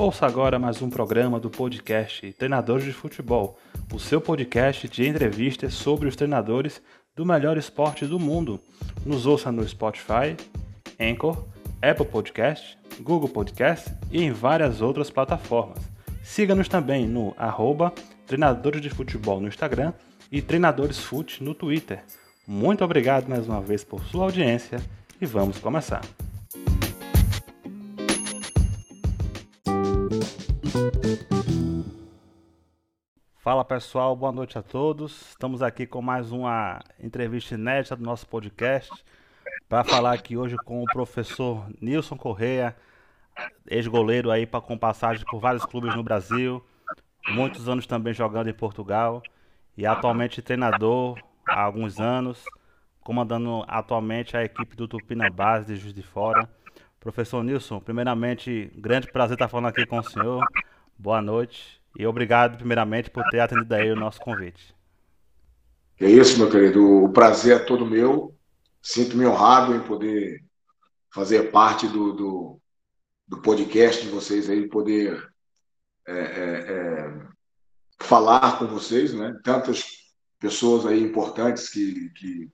Ouça agora mais um programa do podcast Treinadores de Futebol, o seu podcast de entrevistas sobre os treinadores do melhor esporte do mundo. Nos ouça no Spotify, Anchor, Apple Podcast, Google Podcast e em várias outras plataformas. Siga-nos também no arroba Treinadores de Futebol no Instagram e Treinadores Fute no Twitter. Muito obrigado mais uma vez por sua audiência e vamos começar. Fala pessoal, boa noite a todos. Estamos aqui com mais uma entrevista inédita do nosso podcast para falar aqui hoje com o professor Nilson Correia, ex-goleiro aí com passagem por vários clubes no Brasil, muitos anos também jogando em Portugal e atualmente treinador há alguns anos, comandando atualmente a equipe do Tupina Base de Juiz de Fora. Professor Nilson, primeiramente, grande prazer estar falando aqui com o senhor. Boa noite e obrigado primeiramente por ter atendido aí o nosso convite. É isso, meu querido. O prazer é todo meu. Sinto-me honrado em poder fazer parte do, do, do podcast de vocês aí, poder é, é, é falar com vocês, né? Tantas pessoas aí importantes que, que,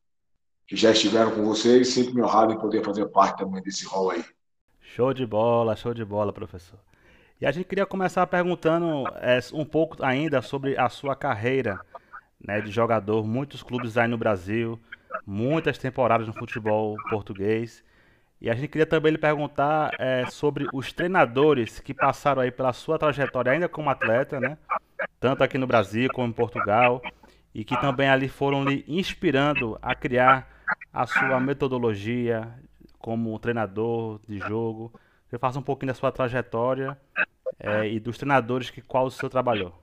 que já estiveram com vocês, sinto-me honrado em poder fazer parte também desse rol aí. Show de bola, show de bola, professor. E a gente queria começar perguntando é, um pouco ainda sobre a sua carreira né, de jogador, muitos clubes aí no Brasil, muitas temporadas no futebol português. E a gente queria também lhe perguntar é, sobre os treinadores que passaram aí pela sua trajetória ainda como atleta, né? Tanto aqui no Brasil como em Portugal, e que também ali foram lhe inspirando a criar a sua metodologia como treinador de jogo. Você faça um pouquinho da sua trajetória é, e dos treinadores que qual o senhor trabalhou.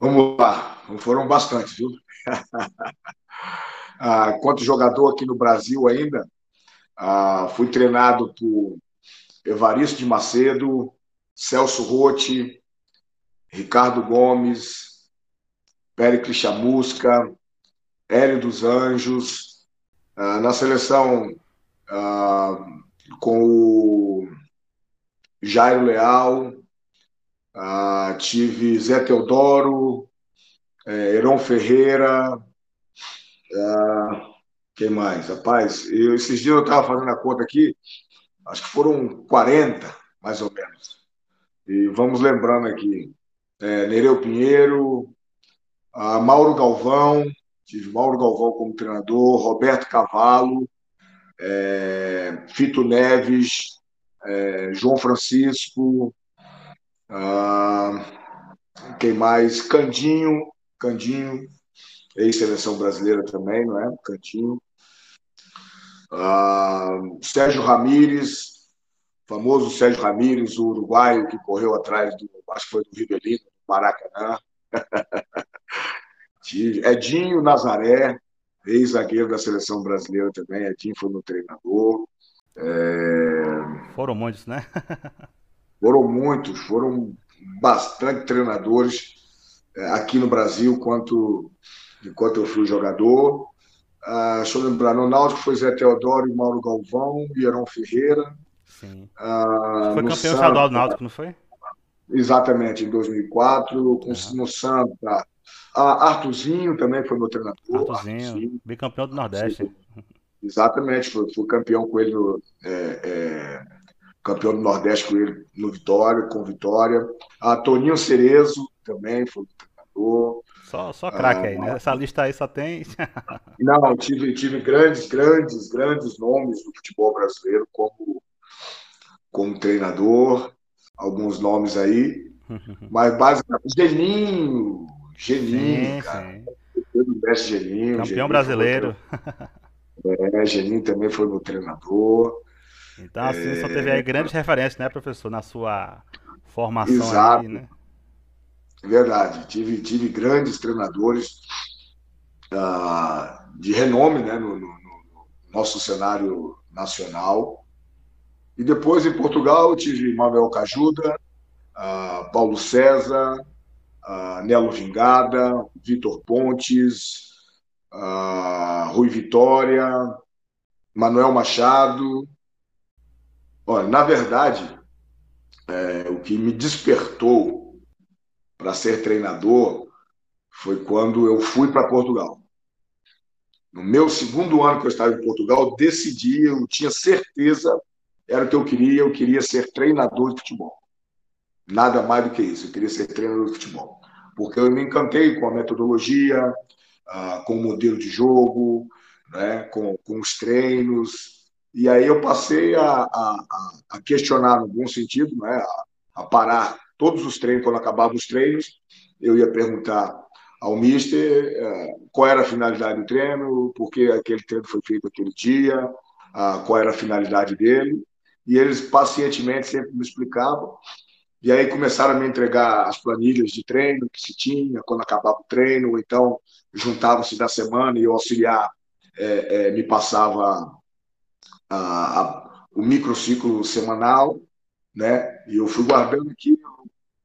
Vamos lá, foram bastante, viu? ah, quanto jogador aqui no Brasil ainda, ah, fui treinado por Evaristo de Macedo, Celso Rotti, Ricardo Gomes, Péricles Chamusca, Hélio dos Anjos, ah, na seleção ah, com o Jairo Leal, tive Zé Teodoro, é, Heron Ferreira, ah, quem mais? Rapaz, eu, esses dias eu estava fazendo a conta aqui, acho que foram 40, mais ou menos. E vamos lembrando aqui, é, Nereu Pinheiro, Mauro Galvão, tive Mauro Galvão como treinador, Roberto Cavalo, é, Fito Neves, é, João Francisco, ah, quem mais? Candinho, Candinho, ex-seleção brasileira também, não é? Candinho. Ah, Sérgio Ramírez, famoso Sérgio Ramírez, o uruguaio que correu atrás do, acho que foi do Rivelino, Maracanã. Edinho Nazaré, ex-zagueiro da seleção brasileira também. Edinho foi meu treinador. É... Foram muitos, né? foram muitos, foram bastante treinadores é, aqui no Brasil quanto enquanto eu fui jogador. Ah, deixa eu lembrar, no Náutico foi Zé Teodoro e Mauro Galvão, e Heron Ferreira. Sim. Ah, foi campeão estadual do Náutico, não foi? Exatamente, em 2004. Uhum. No Santa, ah, Artuzinho também foi meu treinador. Artuzinho, Artuzinho. bicampeão do Nordeste. Exatamente, fui, fui, campeão com ele, no, é, é, campeão do Nordeste com ele no Vitória, com Vitória. A Toninho Cerezo também foi treinador. Só, só craque ah, aí, né? Essa lista aí só tem. não, tive, tive grandes, grandes, grandes nomes do futebol brasileiro como, como treinador, alguns nomes aí. Mas basicamente, Geninho, Geninho, sim, cara. Sim. Geninho, Campeão Geninho brasileiro. É, Geninho também foi meu treinador. Então, assim, é... só teve aí grandes referências, né, professor, na sua formação Exato. aí, né? Verdade. Tive, tive grandes treinadores uh, de renome, né, no, no, no, nosso cenário nacional. E depois, em Portugal, tive Manuel Cajuda, uh, Paulo César, uh, Nelo Vingada, Vitor Pontes, uh, Rui Vitória, Manuel Machado. Olha, na verdade, é, o que me despertou para ser treinador foi quando eu fui para Portugal. No meu segundo ano que eu estava em Portugal, decidi, eu tinha certeza, era o que eu queria, eu queria ser treinador de futebol. Nada mais do que isso, eu queria ser treinador de futebol. Porque eu me encantei com a metodologia, ah, com o modelo de jogo, né, com, com os treinos. E aí eu passei a, a, a questionar, no bom sentido, né, a, a parar todos os treinos, quando acabavam os treinos, eu ia perguntar ao mister eh, qual era a finalidade do treino, por que aquele treino foi feito aquele dia, qual era a finalidade dele. E eles pacientemente sempre me explicavam. E aí começaram a me entregar as planilhas de treino que se tinha, quando acabava o treino, ou então juntavam-se da semana e o auxiliar é, é, me passava a, a, o microciclo semanal, né? E eu fui guardando aqui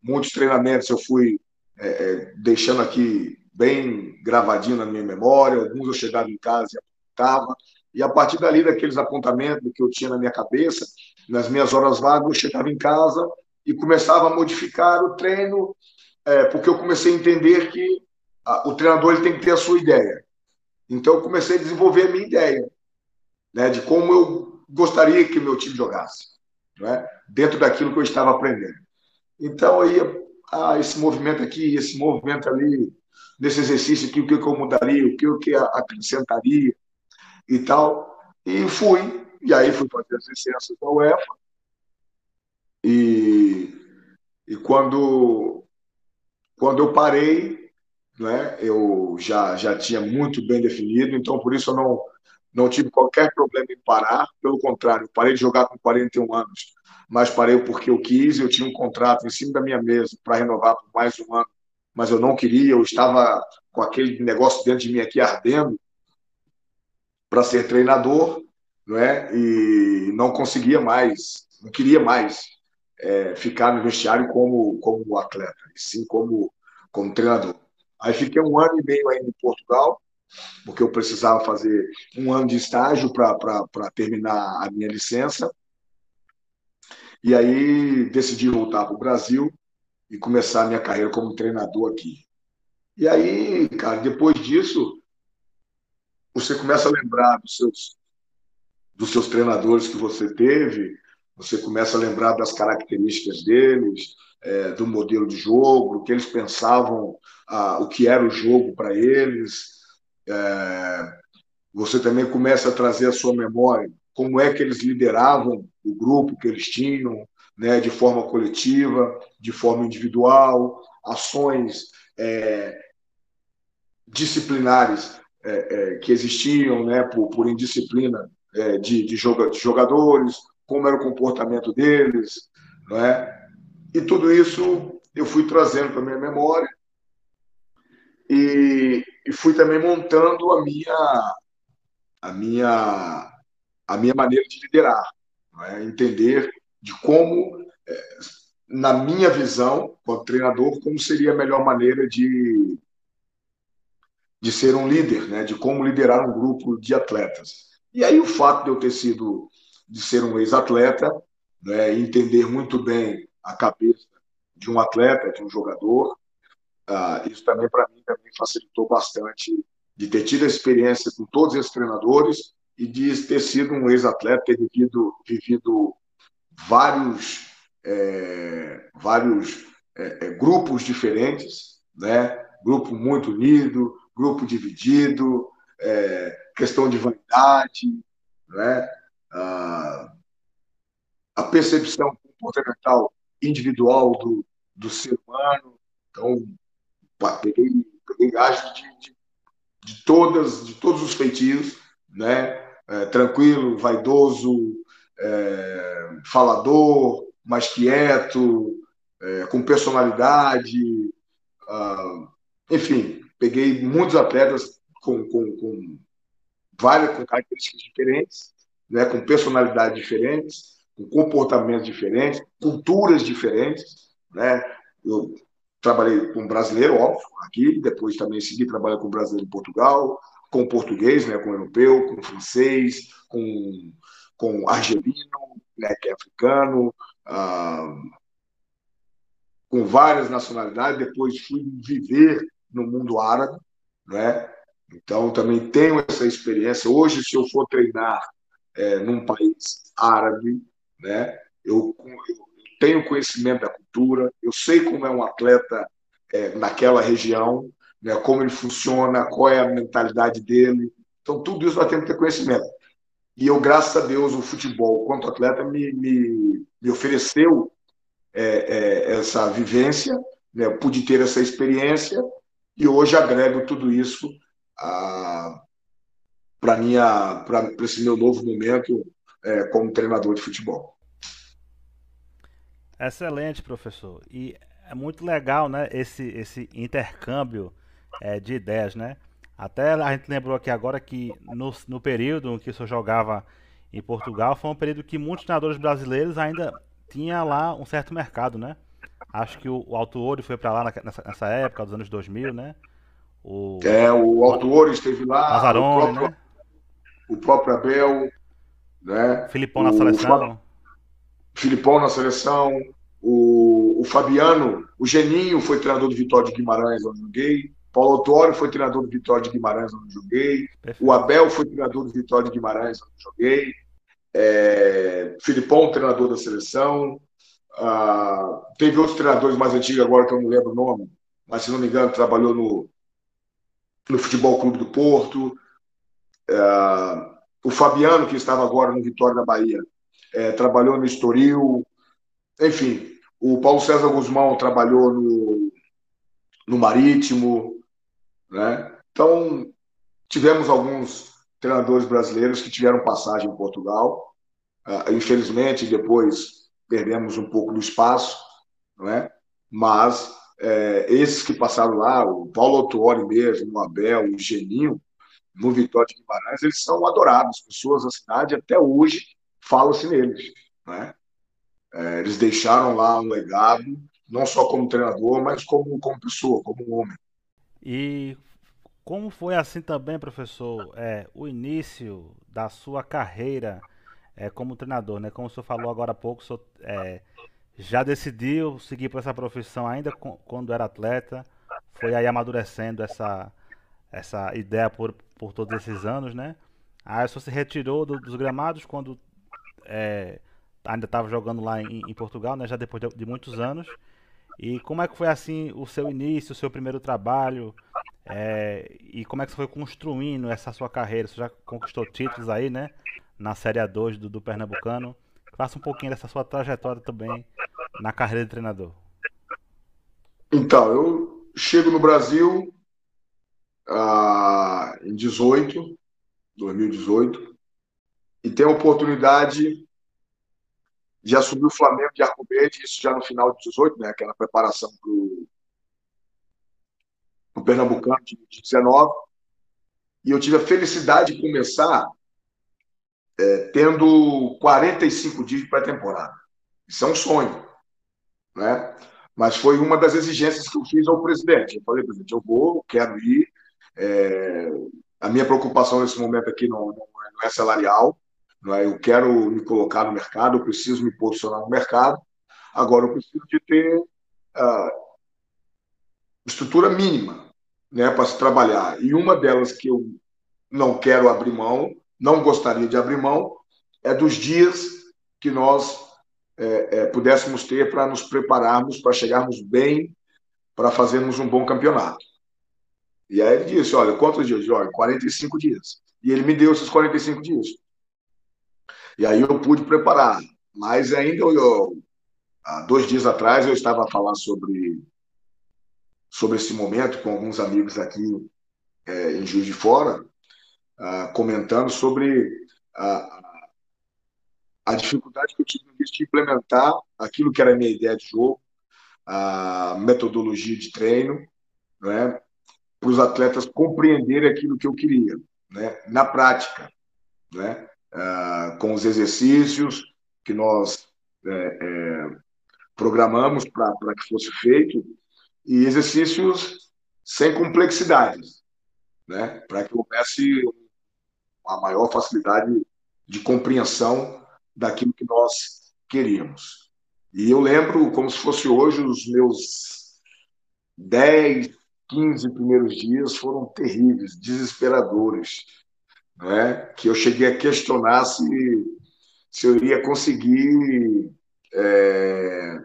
muitos treinamentos, eu fui é, é, deixando aqui bem gravadinho na minha memória, alguns eu chegava em casa e apontava, e a partir dali, daqueles apontamentos que eu tinha na minha cabeça, nas minhas horas vagas, eu chegava em casa e começava a modificar o treino, é, porque eu comecei a entender que a, o treinador ele tem que ter a sua ideia. Então, eu comecei a desenvolver a minha ideia né, de como eu gostaria que meu time jogasse, né, dentro daquilo que eu estava aprendendo. Então, aí ah, esse movimento aqui, esse movimento ali, nesse exercício aqui, o que eu mudaria, o que eu que acrescentaria e tal. E fui, e aí fui fazer as licenças da UEFA. E, e quando, quando eu parei, né, eu já, já tinha muito bem definido, então por isso eu não, não tive qualquer problema em parar, pelo contrário, parei de jogar com 41 anos mas parei porque eu quis. Eu tinha um contrato em cima da minha mesa para renovar por mais um ano, mas eu não queria. Eu estava com aquele negócio dentro de mim aqui ardendo para ser treinador, não é? E não conseguia mais, não queria mais é, ficar no vestiário como como atleta, e sim como como treinador. Aí fiquei um ano e meio ainda em Portugal, porque eu precisava fazer um ano de estágio para terminar a minha licença. E aí decidi voltar para o Brasil e começar a minha carreira como treinador aqui. E aí, cara, depois disso, você começa a lembrar dos seus, dos seus treinadores que você teve, você começa a lembrar das características deles, é, do modelo de jogo, o que eles pensavam, ah, o que era o jogo para eles. É, você também começa a trazer a sua memória como é que eles lideravam o grupo que eles tinham, né, de forma coletiva, de forma individual, ações é, disciplinares é, é, que existiam né, por, por indisciplina é, de, de, jogadores, como era o comportamento deles, não é? E tudo isso eu fui trazendo para minha memória e, e fui também montando a minha a minha a minha maneira de liderar, é? entender de como, é, na minha visão, como treinador, como seria a melhor maneira de, de ser um líder, né? de como liderar um grupo de atletas. E aí o fato de eu ter sido, de ser um ex-atleta, né? entender muito bem a cabeça de um atleta, de um jogador, uh, isso também para mim também facilitou bastante de ter tido a experiência com todos esses treinadores e de ter sido um ex-atleta, ter vivido, vivido vários, é, vários é, é, grupos diferentes, né? grupo muito unido, grupo dividido, é, questão de vaidade, né? A, a percepção comportamental individual do, do ser humano. Então, peguei, peguei de, de, de, todas, de todos os feitios, né? é, tranquilo, vaidoso, é, falador, mais quieto, é, com personalidade. Enfim, peguei muitos atletas com, com, com várias com características diferentes, né, com personalidades diferentes, com comportamentos diferentes, culturas diferentes. Né? Eu trabalhei com brasileiro, óbvio, aqui, depois também segui trabalhando com brasileiro em Portugal, com português, né, com europeu, com francês, com, com argelino, né, que é africano, ah, com várias nacionalidades, depois fui viver no mundo árabe, né? Então também tenho essa experiência. Hoje, se eu for treinar é, num país árabe, né? Eu, eu, tenho conhecimento da cultura, eu sei como é um atleta é, naquela região, né? Como ele funciona, qual é a mentalidade dele. Então tudo isso nós temos que ter conhecimento. E eu, graças a Deus, o futebol, quanto atleta, me, me, me ofereceu é, é, essa vivência, né? pude ter essa experiência e hoje agrego tudo isso para minha para esse meu novo momento é, como treinador de futebol. Excelente, professor. E é muito legal, né, esse esse intercâmbio é, de ideias, né? Até a gente lembrou aqui agora que no, no período em que o senhor jogava em Portugal, foi um período que muitos treinadores brasileiros ainda tinha lá um certo mercado, né? Acho que o, o Alto Ouro foi para lá nessa, nessa, época, dos anos 2000, né? O, é, o Alto Ouro esteve lá. Mazarone, o próprio, né? O próprio Abel, né? Filipão na seleção. Filipão na seleção. O, o Fabiano, o Geninho foi treinador do Vitória de Guimarães, onde joguei. Paulo Autório foi treinador do Vitória de Guimarães, onde joguei. O Abel foi treinador do Vitória de Guimarães, onde joguei é, Filipão, treinador da seleção. Ah, teve outros treinadores mais antigos agora que eu não lembro o nome, mas se não me engano trabalhou no, no Futebol Clube do Porto. É, o Fabiano, que estava agora no Vitória da Bahia, é, trabalhou no Estoril. Enfim, o Paulo César Guzmão trabalhou no, no Marítimo. Né? Então, tivemos alguns treinadores brasileiros que tiveram passagem em Portugal. Uh, infelizmente, depois perdemos um pouco do espaço, não é? mas é, esses que passaram lá, o Paulo Autuori mesmo, o Abel, o Geninho, no Vitória de Guimarães, eles são adorados. Pessoas da cidade, até hoje, falam-se neles. Né? É, eles deixaram lá um legado, não só como treinador, mas como, como pessoa, como homem. E como foi assim também, professor, é, o início da sua carreira é, como treinador, né? Como o senhor falou agora há pouco, o senhor é, já decidiu seguir por essa profissão ainda com, quando era atleta, foi aí amadurecendo essa, essa ideia por, por todos esses anos, né? O senhor se retirou do, dos gramados quando é, ainda estava jogando lá em, em, Portugal, né? Já depois de, de muitos anos. E como é que foi assim o seu início, o seu primeiro trabalho? É, e como é que você foi construindo essa sua carreira? Você já conquistou títulos aí, né? Na Série A2 do, do Pernambucano. Faça um pouquinho dessa sua trajetória também na carreira de treinador. Então, eu chego no Brasil ah, em 18, 2018, e tenho a oportunidade de assumir o Flamengo de Arco Verde, isso já no final de 18, né? Aquela preparação para o no Pernambucano de 19. E eu tive a felicidade de começar é, tendo 45 dias de pré-temporada. Isso é um sonho. Né? Mas foi uma das exigências que eu fiz ao presidente. Eu falei, presidente, eu vou, quero ir. É, a minha preocupação nesse momento aqui não, não, é salarial. Não é? Eu quero me colocar no mercado, eu preciso me posicionar no mercado. Agora, eu preciso de ter uh, estrutura mínima né, para se trabalhar. E uma delas que eu não quero abrir mão, não gostaria de abrir mão, é dos dias que nós é, é, pudéssemos ter para nos prepararmos, para chegarmos bem, para fazermos um bom campeonato. E aí ele disse: Olha, quantos dias? Olha, 45 dias. E ele me deu esses 45 dias. E aí eu pude preparar. Mas ainda, eu, há dois dias atrás, eu estava a falar sobre sobre esse momento com alguns amigos aqui é, em Juiz de Fora, ah, comentando sobre a, a dificuldade que eu tive de implementar aquilo que era a minha ideia de jogo, a metodologia de treino, né, para os atletas compreenderem aquilo que eu queria, né, na prática, né, ah, com os exercícios que nós é, é, programamos para que fosse feito e exercícios sem complexidades, né? para que houvesse uma maior facilidade de compreensão daquilo que nós queríamos. E eu lembro como se fosse hoje os meus 10, 15 primeiros dias foram terríveis, desesperadores, né? que eu cheguei a questionar se, se eu iria conseguir é,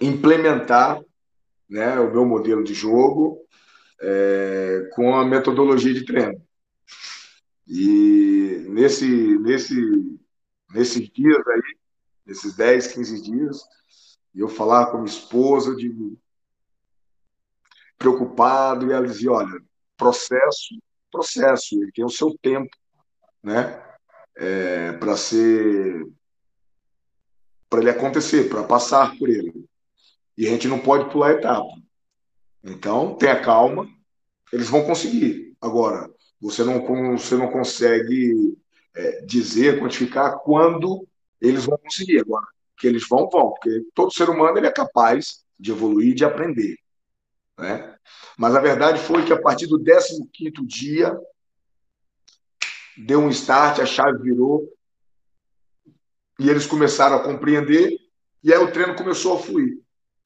implementar né, o meu modelo de jogo é, com a metodologia de treino. E nesse, nesse, nesses dias aí, nesses 10, 15 dias, eu falar com minha esposa, de preocupado, e ela dizia, olha, processo, processo, ele tem o seu tempo, né, é, para ser, para ele acontecer, para passar por ele. E a gente não pode pular etapa. Então, tenha calma, eles vão conseguir. Agora, você não, você não consegue é, dizer, quantificar quando eles vão conseguir. Agora, que eles vão, vão, porque todo ser humano ele é capaz de evoluir, de aprender. Né? Mas a verdade foi que a partir do 15 dia, deu um start, a chave virou, e eles começaram a compreender, e aí o treino começou a fluir.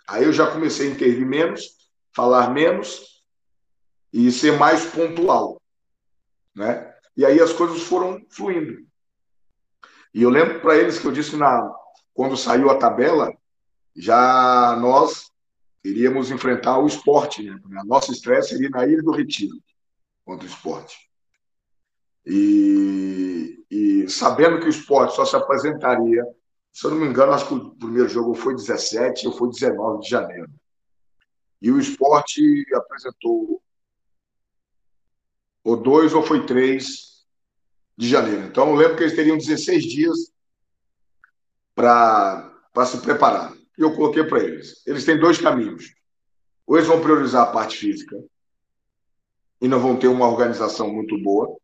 Aí eu já comecei a intervir menos, falar menos e ser mais pontual, né? E aí as coisas foram fluindo. E eu lembro para eles que eu disse na quando saiu a tabela, já nós iríamos enfrentar o esporte, né? A nossa estreia seria na Ilha do Retiro contra o esporte. E, e sabendo que o esporte só se apresentaria se eu não me engano, acho que o primeiro jogo foi 17 ou foi 19 de janeiro. E o esporte apresentou ou dois ou foi três de janeiro. Então eu lembro que eles teriam 16 dias para se preparar. E eu coloquei para eles. Eles têm dois caminhos. Ou eles vão priorizar a parte física e não vão ter uma organização muito boa,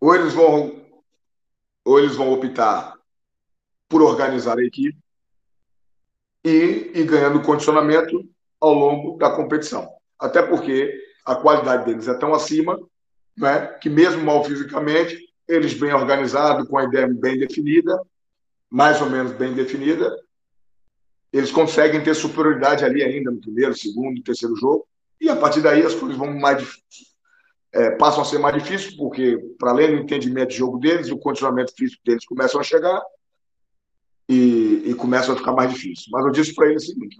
ou eles vão ou eles vão optar por organizar a equipe e ir ganhando condicionamento ao longo da competição. Até porque a qualidade deles é tão acima né, que, mesmo mal fisicamente, eles bem organizados, com a ideia bem definida, mais ou menos bem definida, eles conseguem ter superioridade ali ainda no primeiro, segundo, terceiro jogo, e a partir daí as coisas vão mais é, passam a ser mais difíceis, porque, para além do entendimento de jogo deles, o condicionamento físico deles começam a chegar, e, e começa a ficar mais difícil. Mas eu disse para ele o seguinte: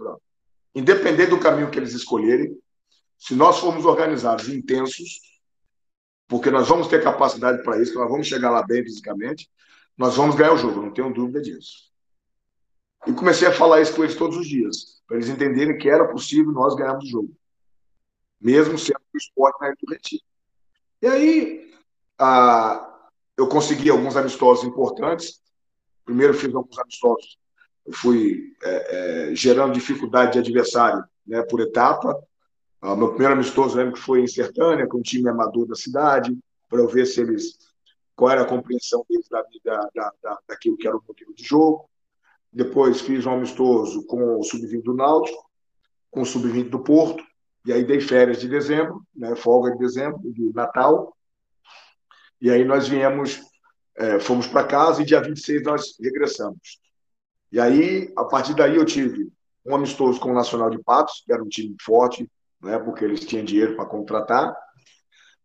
independente do caminho que eles escolherem, se nós formos organizados intensos, porque nós vamos ter capacidade para isso, nós vamos chegar lá bem fisicamente, nós vamos ganhar o jogo, não tenho dúvida disso. E comecei a falar isso com eles todos os dias, para eles entenderem que era possível nós ganharmos o jogo, mesmo sendo o esporte na do retiro. E aí, ah, eu consegui alguns amistosos importantes, Primeiro fiz alguns amistosos, eu fui é, é, gerando dificuldade de adversário né, por etapa. O meu primeiro amistoso, lembro que foi em Sertânia, com um time amador da cidade, para eu ver se eles qual era a compreensão deles da, da, da, daquilo que era o modelo de jogo. Depois fiz um amistoso com o sub-20 do Náutico, com o sub-20 do Porto, e aí dei férias de dezembro, né, folga de dezembro, de Natal. E aí nós viemos é, fomos para casa e dia 26 nós regressamos. E aí, a partir daí, eu tive um amistoso com o Nacional de Patos, que era um time forte, né, porque eles tinham dinheiro para contratar.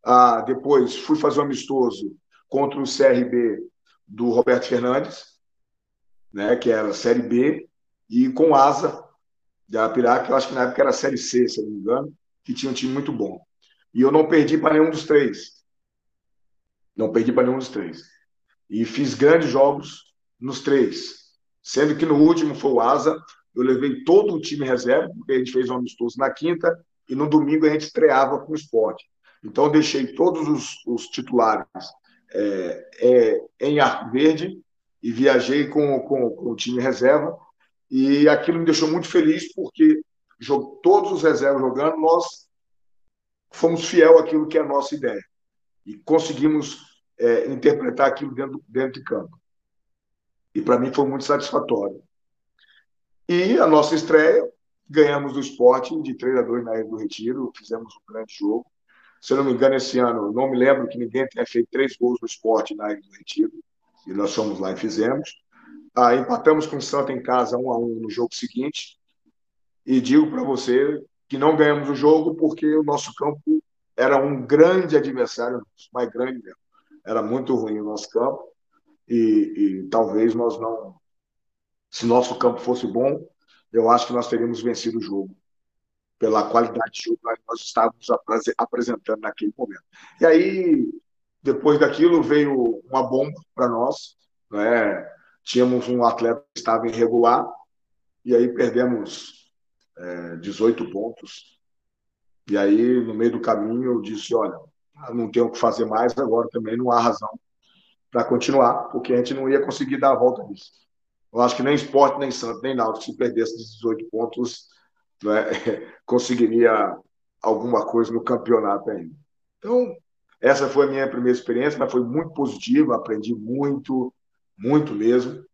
Ah, depois, fui fazer um amistoso contra o CRB do Roberto Fernandes, né, que era Série B, e com Asa, de Arapiraca, que eu acho que na época era Série C, se eu não me engano, que tinha um time muito bom. E eu não perdi para nenhum dos três. Não perdi para nenhum dos três. E fiz grandes jogos nos três. Sendo que no último foi o Asa, eu levei todo o time reserva, porque a gente fez um amistoso na quinta, e no domingo a gente estreava com o esporte. Então, eu deixei todos os, os titulares é, é, em Arco Verde e viajei com, com, com, o time reserva. E aquilo me deixou muito feliz, porque todos os reservas jogando, nós fomos fiel àquilo que é a nossa ideia. E conseguimos é, interpretar aquilo dentro, dentro de campo. E para mim foi muito satisfatório. E a nossa estreia, ganhamos do esporte de 3 a 2 na Ilha do Retiro, fizemos um grande jogo. Se eu não me engano, esse ano, não me lembro que ninguém tenha feito três gols no esporte na Ilha do Retiro, e nós fomos lá e fizemos. ah, empatamos com o Santa em casa 1 a 1 no jogo seguinte. E digo para você que não ganhamos o jogo porque o nosso campo era um grande adversário, mais grande mesmo. Era muito ruim o nosso campo e, e talvez nós não, se nosso campo fosse bom, eu acho que nós teríamos vencido o jogo pela qualidade de jogo que nós estávamos apresentando naquele momento. E aí, depois daquilo, veio uma bomba para nós. Né? Tínhamos um atleta que estava irregular, e aí perdemos é, 18 pontos. E aí, no meio do caminho, eu disse: olha, não tenho o que fazer mais, agora também não há razão para continuar, porque a gente não ia conseguir dar a volta nisso. Eu acho que nem esporte, nem Santos, nem Náutico, se perdesse 18 pontos, né, conseguiria alguma coisa no campeonato ainda. Então, essa foi a minha primeira experiência, mas foi muito positiva, aprendi muito, muito mesmo.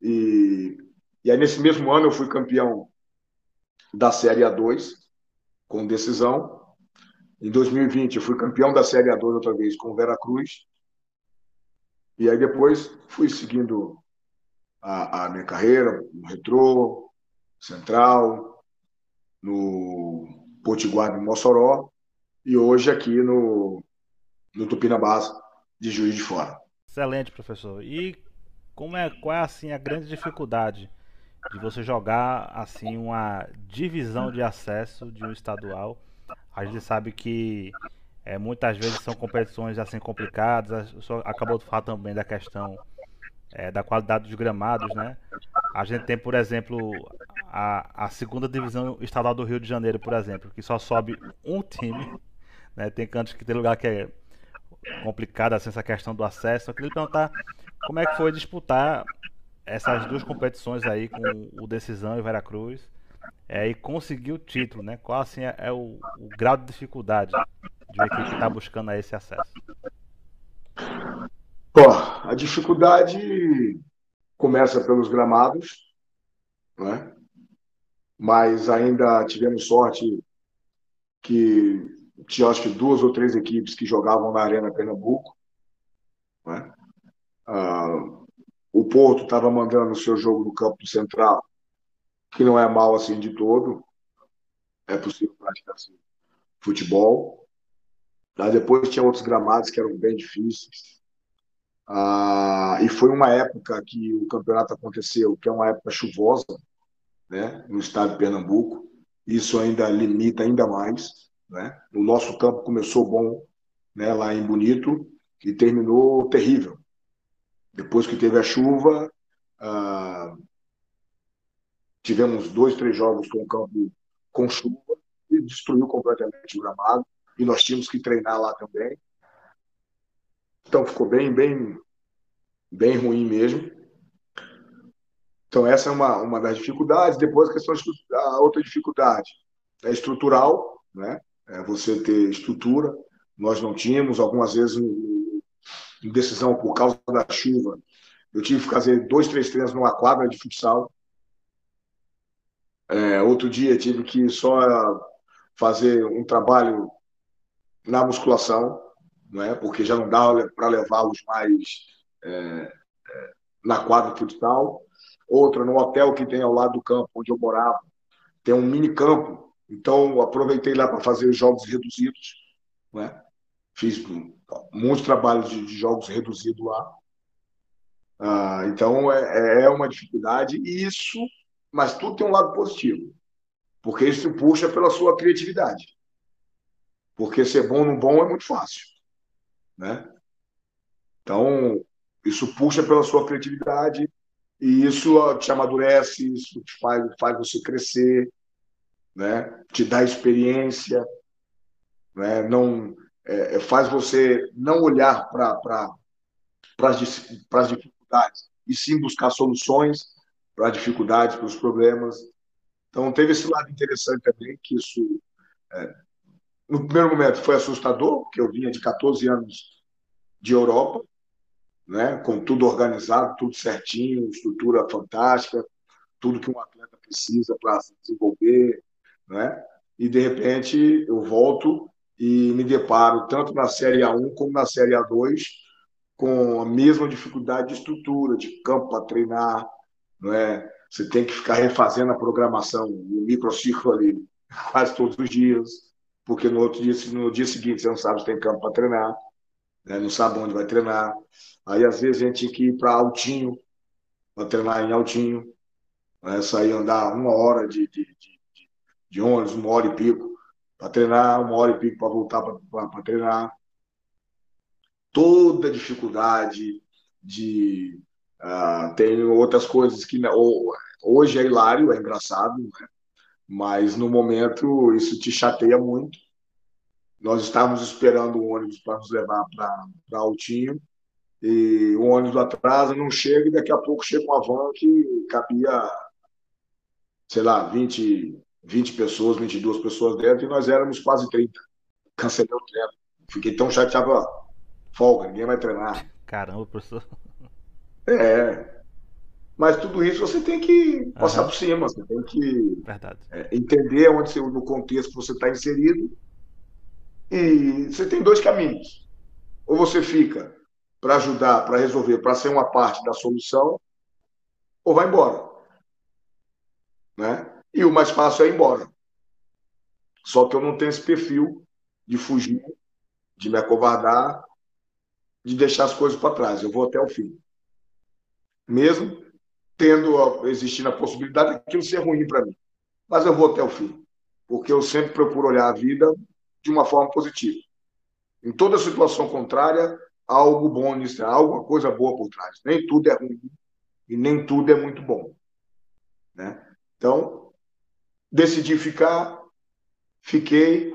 E, e aí, nesse mesmo ano, eu fui campeão da Série A2, com decisão. Em 2020, eu fui campeão da Série A2 outra vez com o Veracruz. E aí depois fui seguindo a, a minha carreira no Retrô, Central, no Potiguar de Mossoró e hoje aqui no, no Tupinambás de Juiz de Fora. Excelente, professor. E como é, qual é assim a grande dificuldade de você jogar assim uma divisão de acesso de um estadual? A gente sabe que é, muitas vezes são competições assim complicadas. Senhor acabou de falar também da questão é, da qualidade dos gramados, né? A gente tem, por exemplo, a, a segunda divisão estadual do Rio de Janeiro, por exemplo, que só sobe um time. Né? Tem cantos que tem lugar que é complicado assim, essa questão do acesso. Eu queria perguntar como é que foi disputar essas duas competições aí com o Decisão e o Veracruz é, e conseguir o título, né? Qual assim é, é o, o, grau de dificuldade de uma equipe que está buscando esse acesso? Pô, a dificuldade começa pelos gramados, né? mas ainda tivemos sorte que tinha acho que duas ou três equipes que jogavam na Arena Pernambuco. Né? Ah, o Porto estava mandando o seu jogo no campo central, que não é mal assim de todo. É possível praticar assim, futebol. Aí depois tinha outros gramados que eram bem difíceis. Ah, e foi uma época que o campeonato aconteceu, que é uma época chuvosa, né, no estado de Pernambuco. Isso ainda limita ainda mais. Né? O nosso campo começou bom né, lá em Bonito e terminou terrível. Depois que teve a chuva, ah, tivemos dois, três jogos com o campo com chuva e destruiu completamente o gramado. E nós tínhamos que treinar lá também. Então ficou bem, bem, bem ruim mesmo. Então essa é uma, uma das dificuldades. Depois a questão a outra dificuldade é estrutural, né? É você ter estrutura. Nós não tínhamos algumas vezes em decisão por causa da chuva. Eu tive que fazer dois, três treinos numa quadra de futsal. É, outro dia tive que só fazer um trabalho na musculação, não é? porque já não dá para levá-los mais é, é, na quadra de futsal. Outra no hotel que tem ao lado do campo onde eu morava, tem um mini campo. Então aproveitei lá para fazer os jogos reduzidos, não é? Fiz muitos trabalhos de, de jogos reduzidos lá. Ah, então é, é uma dificuldade e isso, mas tudo tem um lado positivo, porque isso puxa pela sua criatividade. Porque ser bom no bom é muito fácil, né? Então isso puxa pela sua criatividade e isso te amadurece, isso te faz, faz você crescer, né? Te dá experiência, né? Não é, é, faz você não olhar para as dificuldades, e sim buscar soluções para dificuldades, para os problemas. Então, teve esse lado interessante também, que isso, é, no primeiro momento, foi assustador, porque eu vinha de 14 anos de Europa, né, com tudo organizado, tudo certinho, estrutura fantástica, tudo que um atleta precisa para se desenvolver, né? E de repente eu volto e me deparo tanto na Série A1 como na Série A2 com a mesma dificuldade de estrutura, de campo para treinar, não é? Você tem que ficar refazendo a programação, o microciclo ali, quase todos os dias, porque no outro dia, no dia seguinte você não sabe se tem campo para treinar, né? não sabe onde vai treinar. Aí às vezes a gente tinha que ir para Altinho, para treinar em Altinho, né? sair andar uma hora de, de, de, de ônibus, uma hora e pico, para treinar, uma hora e pico para voltar para treinar. Toda dificuldade de. Uh, tem outras coisas que. Hoje é hilário, é engraçado, né? mas no momento isso te chateia muito. Nós estávamos esperando o ônibus para nos levar para Altinho, e o ônibus atrasa, não chega, e daqui a pouco chega uma van que cabia, sei lá, 20, 20 pessoas, 22 pessoas dentro, e nós éramos quase 30. Cancelei o treino. Fiquei tão chateado, ó, folga, ninguém vai treinar. Caramba, professor. É. Mas tudo isso você tem que passar uhum. por cima, você tem que é, entender onde você, no contexto que você está inserido. E você tem dois caminhos. Ou você fica para ajudar, para resolver, para ser uma parte da solução, ou vai embora. Né? E o mais fácil é ir embora. Só que eu não tenho esse perfil de fugir, de me acovardar, de deixar as coisas para trás. Eu vou até o fim. Mesmo tendo existindo a possibilidade daquilo ser ruim para mim. Mas eu vou até o fim, porque eu sempre procuro olhar a vida de uma forma positiva. Em toda situação contrária, há algo bom nisso, há alguma coisa boa por trás. Nem tudo é ruim e nem tudo é muito bom. Né? Então, decidi ficar, fiquei,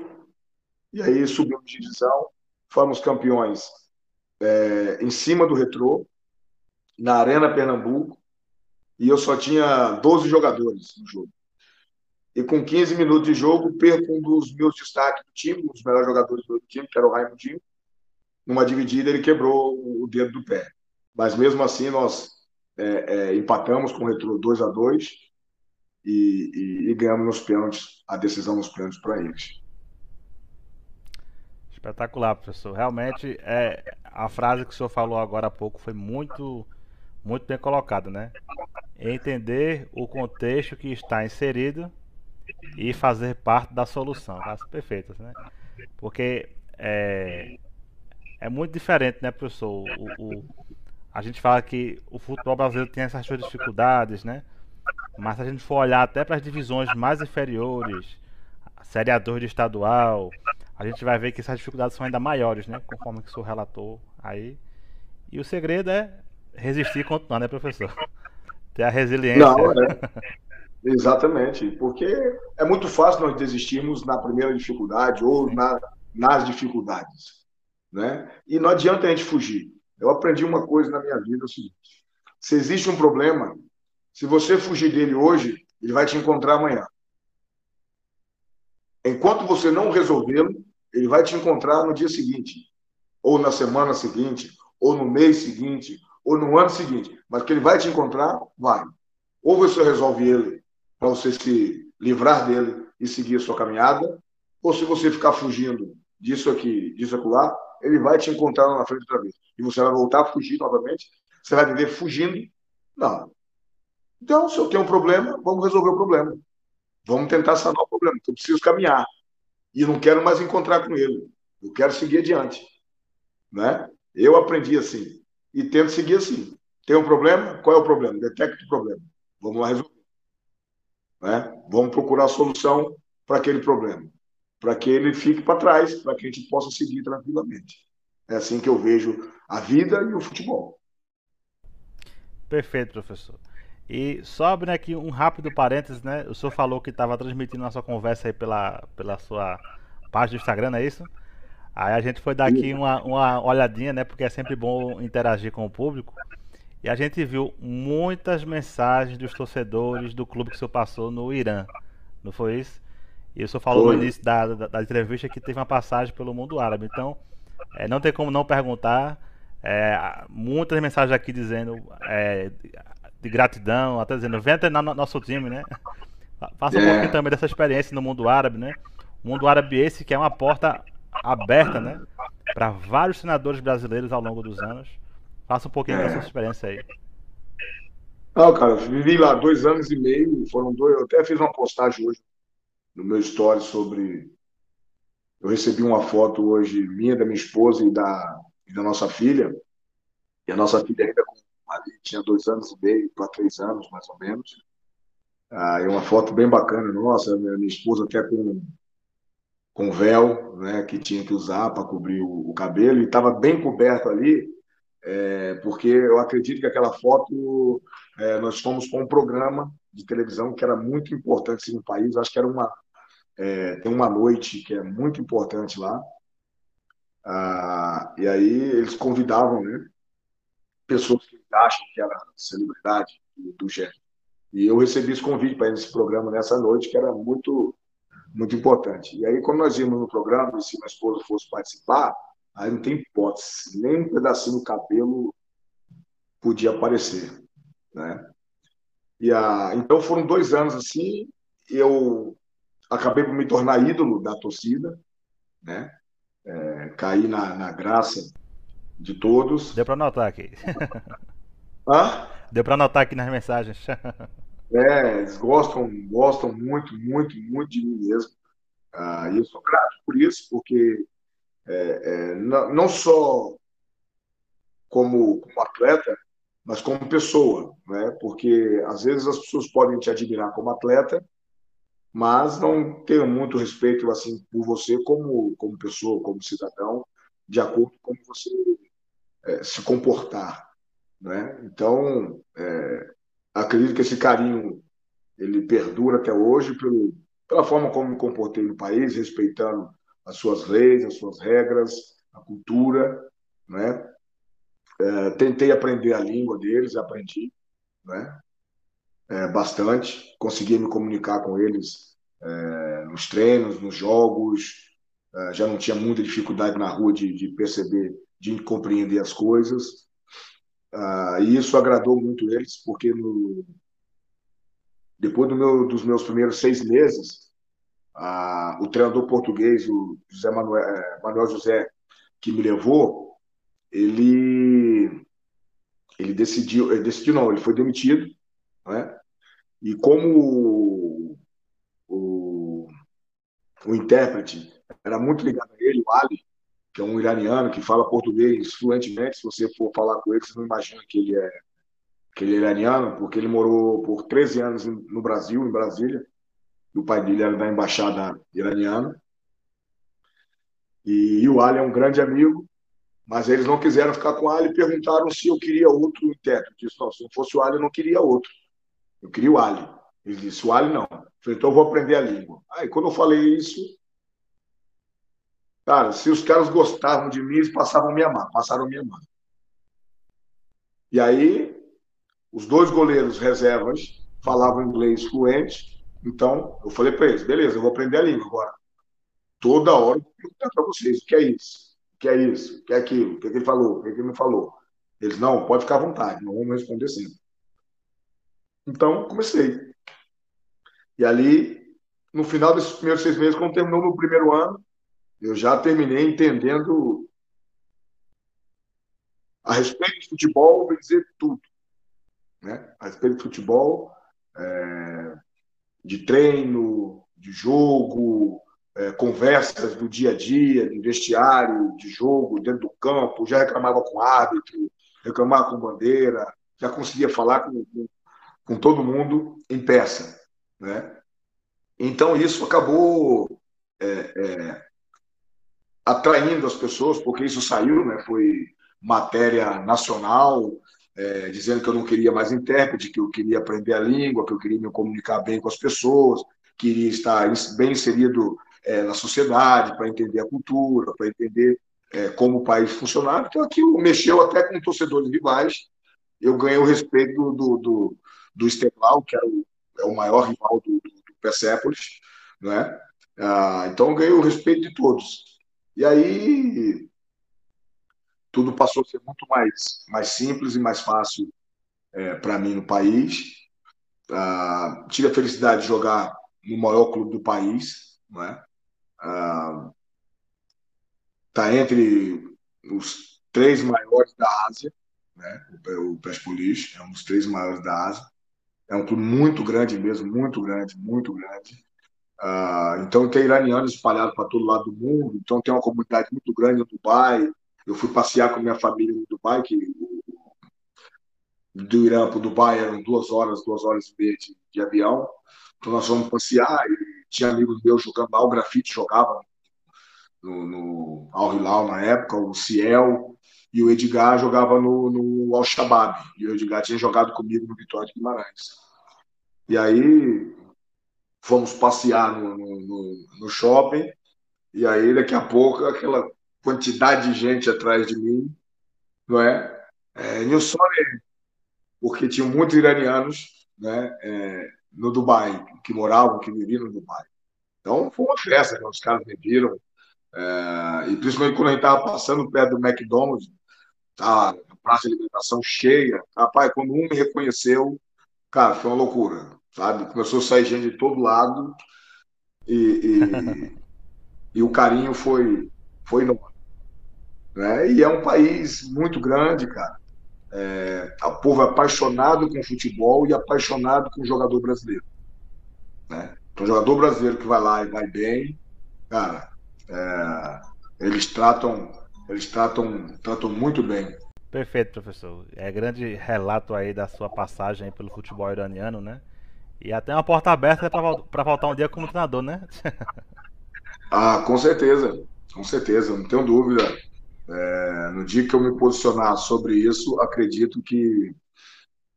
e aí subimos de divisão, fomos campeões é, em cima do retrô, na Arena Pernambuco, e eu só tinha 12 jogadores no jogo. E com 15 minutos de jogo, perco um dos meus destaques do time, um dos melhores jogadores do time, que era o Raimundinho. Numa dividida, ele quebrou o dedo do pé. Mas mesmo assim, nós é, é, empatamos com o Retro 2 a 2 e, e, e ganhamos nos pênaltis, a decisão nos pênaltis para eles. Espetacular, professor. Realmente, é, a frase que o senhor falou agora há pouco foi muito muito bem colocado, né? Entender o contexto que está inserido e fazer parte da solução. As perfeitas, né? Porque é, é muito diferente, né, professor? O, o, a gente fala que o futebol brasileiro tem essas suas dificuldades, né? Mas se a gente for olhar até para as divisões mais inferiores, Série A2 de estadual, a gente vai ver que essas dificuldades são ainda maiores, né? Conforme que o senhor relatou aí. E o segredo é resistir e continuar, né, professor? Ter a resiliência. Não, é. Exatamente, porque é muito fácil nós desistirmos na primeira dificuldade ou na, nas dificuldades, né? E não adianta a gente fugir. Eu aprendi uma coisa na minha vida, é o seguinte, se existe um problema, se você fugir dele hoje, ele vai te encontrar amanhã. Enquanto você não resolvê-lo, ele vai te encontrar no dia seguinte, ou na semana seguinte, ou no mês seguinte, ou no ano seguinte, mas que ele vai te encontrar, vai. Ou você resolve ele para você se livrar dele e seguir a sua caminhada, ou se você ficar fugindo disso aqui, disso acolá, ele vai te encontrar lá na frente outra vez. E você vai voltar a fugir novamente, você vai viver fugindo. Não. Então, se eu tenho um problema, vamos resolver o problema. Vamos tentar sanar o problema. Eu preciso caminhar. E não quero mais encontrar com ele. Eu quero seguir adiante. Né? Eu aprendi assim e tento seguir assim. Tem um problema? Qual é o problema? Detecta o problema. Vamos lá resolver. Né? Vamos procurar a solução para aquele problema, para que ele fique para trás, para que a gente possa seguir tranquilamente. É assim que eu vejo a vida e o futebol. Perfeito, professor. E só abrindo aqui um rápido parênteses, né? O senhor falou que estava transmitindo nossa conversa aí pela, pela sua página do Instagram, não é isso? Aí a gente foi dar aqui uma, uma olhadinha, né? Porque é sempre bom interagir com o público. E a gente viu muitas mensagens dos torcedores do clube que o senhor passou no Irã. Não foi isso? E o senhor falou foi. no início da, da, da, entrevista que teve uma passagem pelo mundo árabe. Então, é, não tem como não perguntar. É, muitas mensagens aqui dizendo é, de gratidão, até dizendo, venha treinar no nosso time, né? Faça um é. pouquinho também dessa experiência no mundo árabe, né? O mundo árabe esse que é uma porta aberta, né? Para vários senadores brasileiros ao longo dos anos. Faça um pouquinho é. dessa experiência aí. Não, cara, vivi lá dois anos e meio, foram dois. Eu até fiz uma postagem hoje no meu story sobre. Eu recebi uma foto hoje minha, da minha esposa e da, e da nossa filha. E a nossa filha ainda ali, tinha dois anos e meio para três anos, mais ou menos. Ah, é uma foto bem bacana, nossa, minha, esposa até com, com véu, né, que tinha que usar para cobrir o, o, cabelo, e estava bem coberto ali, é, porque eu acredito que aquela foto, é, nós fomos com um programa de televisão que era muito importante no país, acho que era uma, é, tem uma noite que é muito importante lá, ah, e aí eles convidavam, né, pessoas que acham que era celebridade do, do gênero. E eu recebi esse convite para ir nesse programa nessa noite, que era muito, muito importante. E aí, quando nós íamos no programa, se minha esposa fosse participar, aí não tem hipótese, nem um pedacinho do cabelo podia aparecer, né? E a, então foram dois anos assim, eu acabei por me tornar ídolo da torcida, né? É, caí na, na graça de todos. Deu para notar aqui. Hã? Deu para notar aqui nas mensagens. É, eles gostam, gostam muito, muito, muito de mim mesmo. Ah, e eu sou grato por isso, porque é, é, não, não, só como, como, atleta, mas como pessoa, né? Porque às vezes as pessoas podem te admirar como atleta, mas não tenham muito respeito assim por você como como pessoa, como cidadão, de acordo com como você é, se comportar. Né? Então, é, acredito que esse carinho ele perdura até hoje pelo, pela forma como me comportei no país, respeitando as suas leis, as suas regras, a cultura. Né? É, tentei aprender a língua deles, aprendi né? É, bastante, consegui me comunicar com eles é, nos treinos, nos jogos, é, já não tinha muita dificuldade na rua de, de perceber de compreender as coisas. Ah, e isso agradou muito eles, porque no, depois do meu, dos meus primeiros seis meses, ah, o treinador português, o José Manuel, eh, Manuel José, que me levou, ele ele decidiu, ele decidiu não, ele foi demitido, né? E como o, o, o intérprete era muito ligado a ele, o Ali, que é um iraniano que fala português fluentemente. Se você for falar com ele, você não imagina que ele é que ele é iraniano, porque ele morou por 13 anos no Brasil, em Brasília. O pai dele era da embaixada iraniana. E, e o Ali é um grande amigo, mas eles não quiseram ficar com o Ali e perguntaram se eu queria outro intérprete. Disse, não, se não fosse o Ali, eu não queria outro. Eu queria o Ali. Ele disse, o Ali não. Eu falei, então eu vou aprender a língua. Aí, quando eu falei isso, Cara, se os caras gostavam de mim, eles passavam a me amar, passaram a me amar. E aí, os dois goleiros reservas falavam inglês fluente, então eu falei para eles: beleza, eu vou aprender a língua agora. Toda hora eu perguntar para vocês: o que é isso? O que é isso? O que é aquilo? O que, é que ele falou? O que, é que ele não falou? Eles: não, pode ficar à vontade, não vamos responder sempre. Então, comecei. E ali, no final desses primeiros seis meses, quando terminou meu primeiro ano, eu já terminei entendendo a respeito de futebol, vou dizer tudo. Né? A respeito de futebol, é, de treino, de jogo, é, conversas do dia a dia, de vestiário, de jogo, dentro do campo, já reclamava com árbitro, reclamava com bandeira, já conseguia falar com, com, com todo mundo em peça. Né? Então, isso acabou é, é, atraindo as pessoas, porque isso saiu, né? Foi matéria nacional, é, dizendo que eu não queria mais intérprete, que eu queria aprender a língua, que eu queria me comunicar bem com as pessoas, queria estar bem inserido é, na sociedade, para entender a cultura, para entender é, como o país funcionava. Então, aquilo mexeu até com torcedores rivais. Eu ganhei o respeito do, do, do, do que era o, é o maior rival do, do, do Persepolis, né? Ah, então, eu ganhei o respeito de todos. E aí tudo passou a ser muito mais, mais simples e mais fácil é, para mim no país. Ah, tive a felicidade de jogar no maior clube do país, não é? Ah, tá entre os três maiores da Ásia, né? o Persepolis, é um dos três maiores da Ásia. É um clube muito grande mesmo, muito grande, muito grande. Uh, então tem iranianos espalhados para todo lado do mundo, então tem uma comunidade muito grande no Dubai. Eu fui passear com minha família no Dubai, que do Irã para o Dubai eram duas horas, duas horas e meia de, de avião. Então nós fomos passear e tinha amigos meus jogando lá, o Grafite jogava no, no Al Hilal na época, o Ciel, e o Edgar jogava no, no Al Shabab. E o Edgar tinha jogado comigo no Vitória de Guimarães. E aí fomos passear no, no, no shopping, e aí daqui a pouco aquela quantidade de gente atrás de mim, não é? é Nilson, porque tinham muitos iranianos né, é, no Dubai, que moravam, que viviam no Dubai. Então foi uma festa, né? os caras me viram, é, e principalmente quando a gente estava passando perto do McDonald's, tá, a praça de alimentação cheia, rapaz, quando um me reconheceu, cara, foi uma loucura, sabe? Começou a sair gente de todo lado e, e, e o carinho foi, foi enorme. Né? E é um país muito grande, cara. É, o povo é apaixonado com futebol e apaixonado com o jogador brasileiro. Né? Então, o jogador brasileiro que vai lá e vai bem, cara, é, eles tratam, eles tratam, tratam muito bem. Perfeito, professor. É grande relato aí da sua passagem pelo futebol iraniano, né? E até uma porta aberta para voltar um dia como treinador, né? ah, com certeza, com certeza, não tenho dúvida. É, no dia que eu me posicionar sobre isso, acredito que,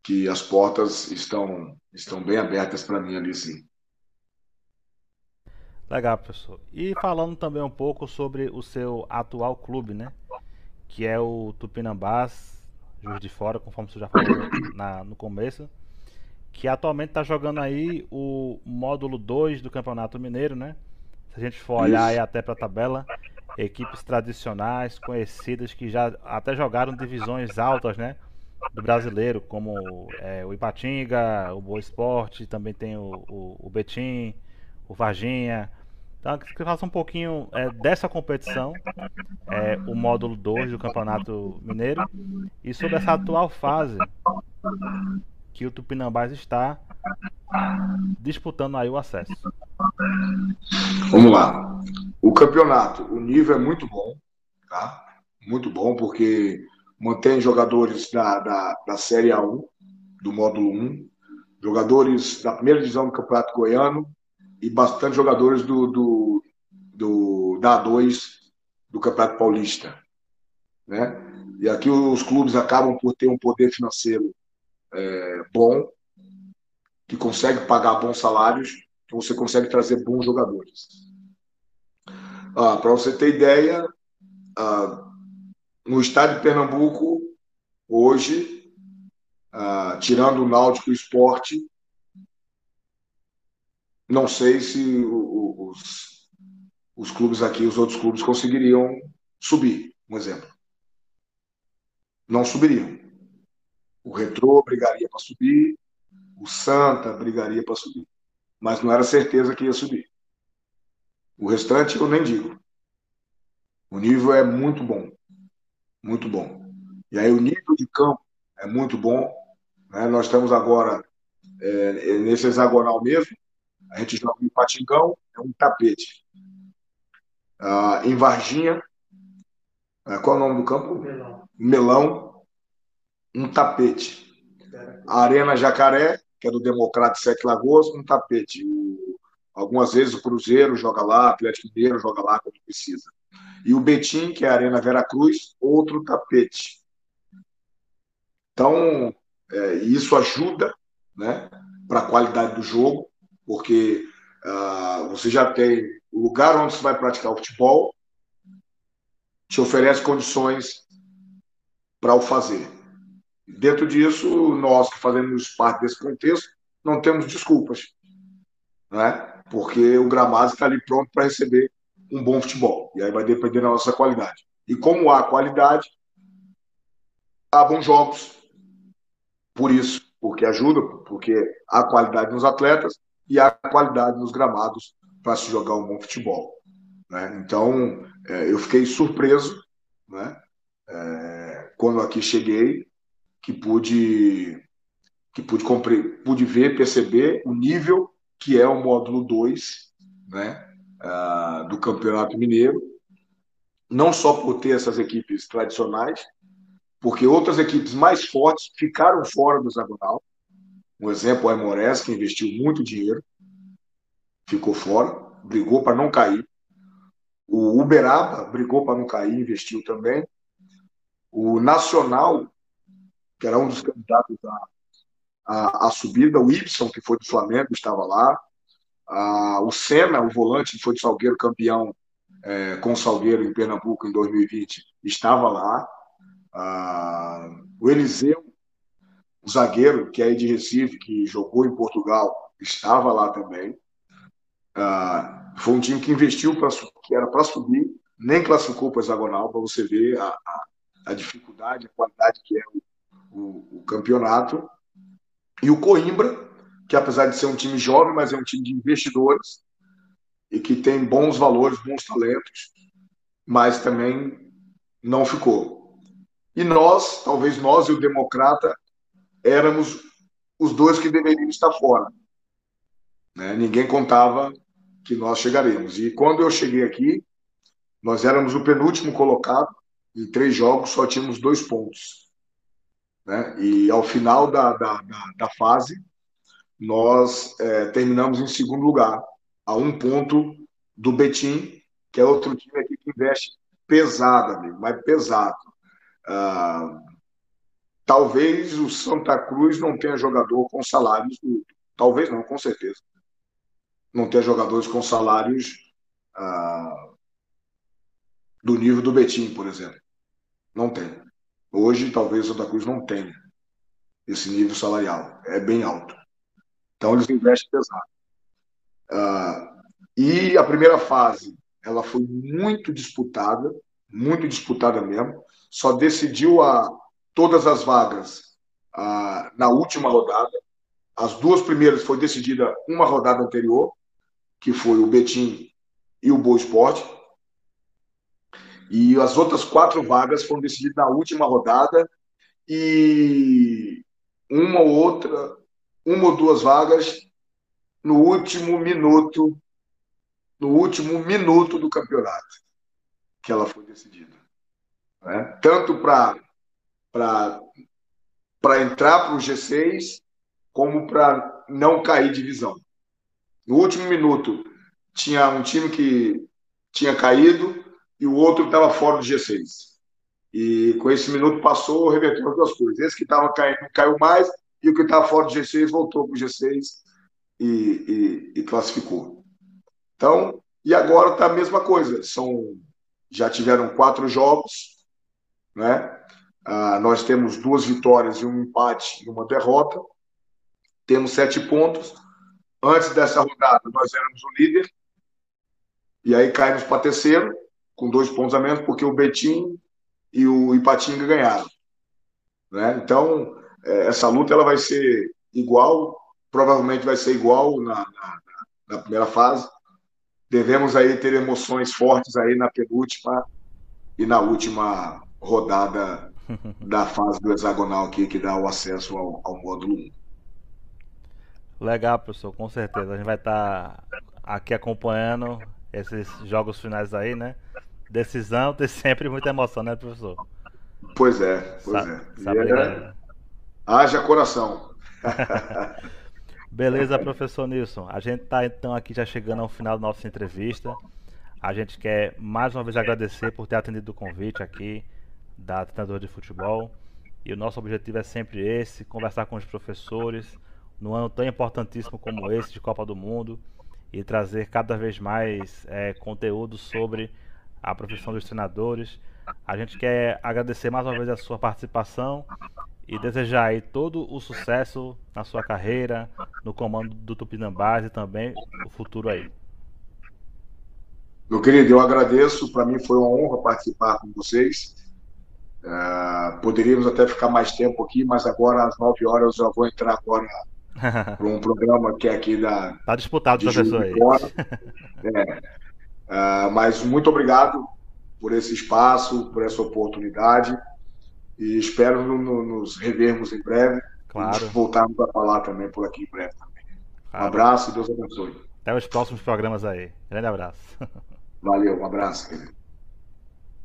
que as portas estão, estão bem abertas para mim ali, sim. Legal, professor. E falando também um pouco sobre o seu atual clube, né? Que é o Tupinambás, Juiz de Fora, conforme você já falou na, no começo. Que atualmente está jogando aí o módulo 2 do Campeonato Mineiro, né? Se a gente for olhar aí até para a tabela, equipes tradicionais, conhecidas, que já até jogaram divisões altas, né? Do brasileiro, como é, o Ipatinga, o Boa Esporte, também tem o, o, o Betim, o Varginha. Então, que faça um pouquinho é, dessa competição, é, o módulo 2 do Campeonato Mineiro, e sobre essa atual fase que o Tupinambás está disputando aí o acesso. Vamos lá. O campeonato, o nível é muito bom, tá? Muito bom, porque mantém jogadores da, da, da Série A1, do módulo 1, jogadores da primeira divisão do Campeonato Goiano e bastante jogadores do, do, do da A2 do Campeonato Paulista. Né? E aqui os clubes acabam por ter um poder financeiro é, bom, que consegue pagar bons salários, então você consegue trazer bons jogadores. Ah, Para você ter ideia, ah, no estádio de Pernambuco, hoje, ah, tirando o Náutico Esporte, não sei se os, os clubes aqui, os outros clubes, conseguiriam subir, um exemplo. Não subiriam. O Retrô brigaria para subir, o Santa brigaria para subir. Mas não era certeza que ia subir. O restante eu nem digo. O nível é muito bom. Muito bom. E aí o nível de campo é muito bom. Né? Nós estamos agora é, é nesse hexagonal mesmo. A gente joga em Patingão, é um tapete. Ah, em Varginha, é, qual é o nome do campo? Melão. Melão, um tapete. A Arena Jacaré, que é do Democrata Sete Lagoas, um tapete. Algumas vezes o Cruzeiro joga lá, o Atlético Mineiro joga lá quando precisa. E o Betim, que é a Arena Vera Cruz, outro tapete. Então, é, isso ajuda né, para a qualidade do jogo, porque uh, você já tem o lugar onde você vai praticar o futebol, te oferece condições para o fazer. Dentro disso, nós que fazemos parte desse contexto, não temos desculpas, né? porque o gramado está ali pronto para receber um bom futebol. E aí vai depender da nossa qualidade. E como há qualidade, há bons jogos. Por isso, porque ajuda, porque há qualidade nos atletas e há qualidade nos gramados para se jogar um bom futebol. Né? Então, é, eu fiquei surpreso né? É, quando aqui cheguei que pude que pude, pude ver, perceber o nível que é o módulo 2 né, uh, do Campeonato Mineiro, não só por ter essas equipes tradicionais, porque outras equipes mais fortes ficaram fora do hexagonal. Um exemplo, o Aimorés, que investiu muito dinheiro, ficou fora, brigou para não cair. O Uberaba brigou para não cair, investiu também. O Nacional, que era um dos candidatos a subida. O Ibson, que foi do Flamengo, estava lá. O Senna, o volante, que foi do Salgueiro campeão é, com o Salgueiro em Pernambuco em 2020, estava lá. O Eliseu, o zagueiro, que é de Recife, que jogou em Portugal, estava lá também. foi um time que investiu, pra, que era para subir, nem classificou para o hexagonal, para você ver a, a, a, dificuldade, a qualidade que é o, o, o campeonato. E o Coimbra, que apesar de ser um time jovem, mas é um time de investidores e que tem bons valores, bons talentos, mas também não ficou. E nós, talvez nós e o Democrata, éramos os dois que deveriam estar fora. Né? Ninguém contava que nós chegaríamos. E quando eu cheguei aqui, nós éramos o penúltimo colocado, em três jogos só tínhamos dois pontos. Né? E ao final da, da, da, da fase, nós é, terminamos em segundo lugar, a um ponto do Betim, que é outro time aqui que investe pesado, amigo, mas pesado. Ah, talvez o Santa Cruz não tenha jogador com salários, talvez não, com certeza. Não tenha jogadores com salários ah, do nível do Betim, por exemplo. Não tem. Hoje, talvez Santa Cruz não tenha esse nível salarial, é bem alto. Então, eles investem pesado. Uh, e a primeira fase, ela foi muito disputada, muito disputada mesmo. Só decidiu a, todas as vagas uh, na última rodada. As duas primeiras foi decidida uma rodada anterior, que foi o Betim e o Boa Esporte. E as outras quatro vagas foram decididas na última rodada e uma ou outra, uma ou duas vagas no último minuto, no último minuto do campeonato que ela foi decidida. Né? Tanto para para entrar para o G6 como para não cair divisão. No último minuto tinha um time que tinha caído e o outro estava fora do G6. E com esse minuto passou, reverteu as duas coisas. Esse que estava caindo caiu mais, e o que estava fora do G6 voltou para o G6 e, e, e, classificou. Então, e agora está a mesma coisa. São, já tiveram quatro jogos, né? Ah, nós temos duas vitórias e um empate e uma derrota. Temos sete pontos. Antes dessa rodada, nós éramos o líder. E aí caímos para terceiro com dois pontos a menos, porque o Betim e o Ipatinga ganharam. Né? Então, é, essa luta ela vai ser igual, provavelmente vai ser igual na, na, na, primeira fase. Devemos aí ter emoções fortes aí na penúltima e na última rodada da fase do hexagonal aqui, que dá o acesso ao, ao módulo 1. Legal, professor, com certeza. A gente vai estar tá aqui acompanhando esses jogos finais aí, né? Decisão tem sempre muita emoção, né, professor? Pois é, pois Sa é. Sabe é... Haja coração. Beleza, professor Nilson. A gente está então aqui já chegando ao final da nossa entrevista. A gente quer mais uma vez agradecer por ter atendido o convite aqui da Treinador de Futebol. E o nosso objetivo é sempre esse: conversar com os professores num ano tão importantíssimo como esse de Copa do Mundo e trazer cada vez mais é, conteúdo sobre a profissão dos treinadores. A gente quer agradecer mais uma vez a sua participação e desejar aí todo o sucesso na sua carreira, no comando do Tupinambás e também o futuro aí. Meu querido, eu agradeço. Para mim foi uma honra participar com vocês. Uh, poderíamos até ficar mais tempo aqui, mas agora às 9 horas eu já vou entrar agora para um programa que é aqui da. Tá disputado, de professor aí. É. Uh, mas muito obrigado por esse espaço, por essa oportunidade. E espero no, no, nos revermos em breve. Claro. E voltarmos a falar também por aqui em breve também. Claro. Um abraço e Deus abençoe. Até os próximos programas aí. Grande abraço. Valeu, um abraço, querido.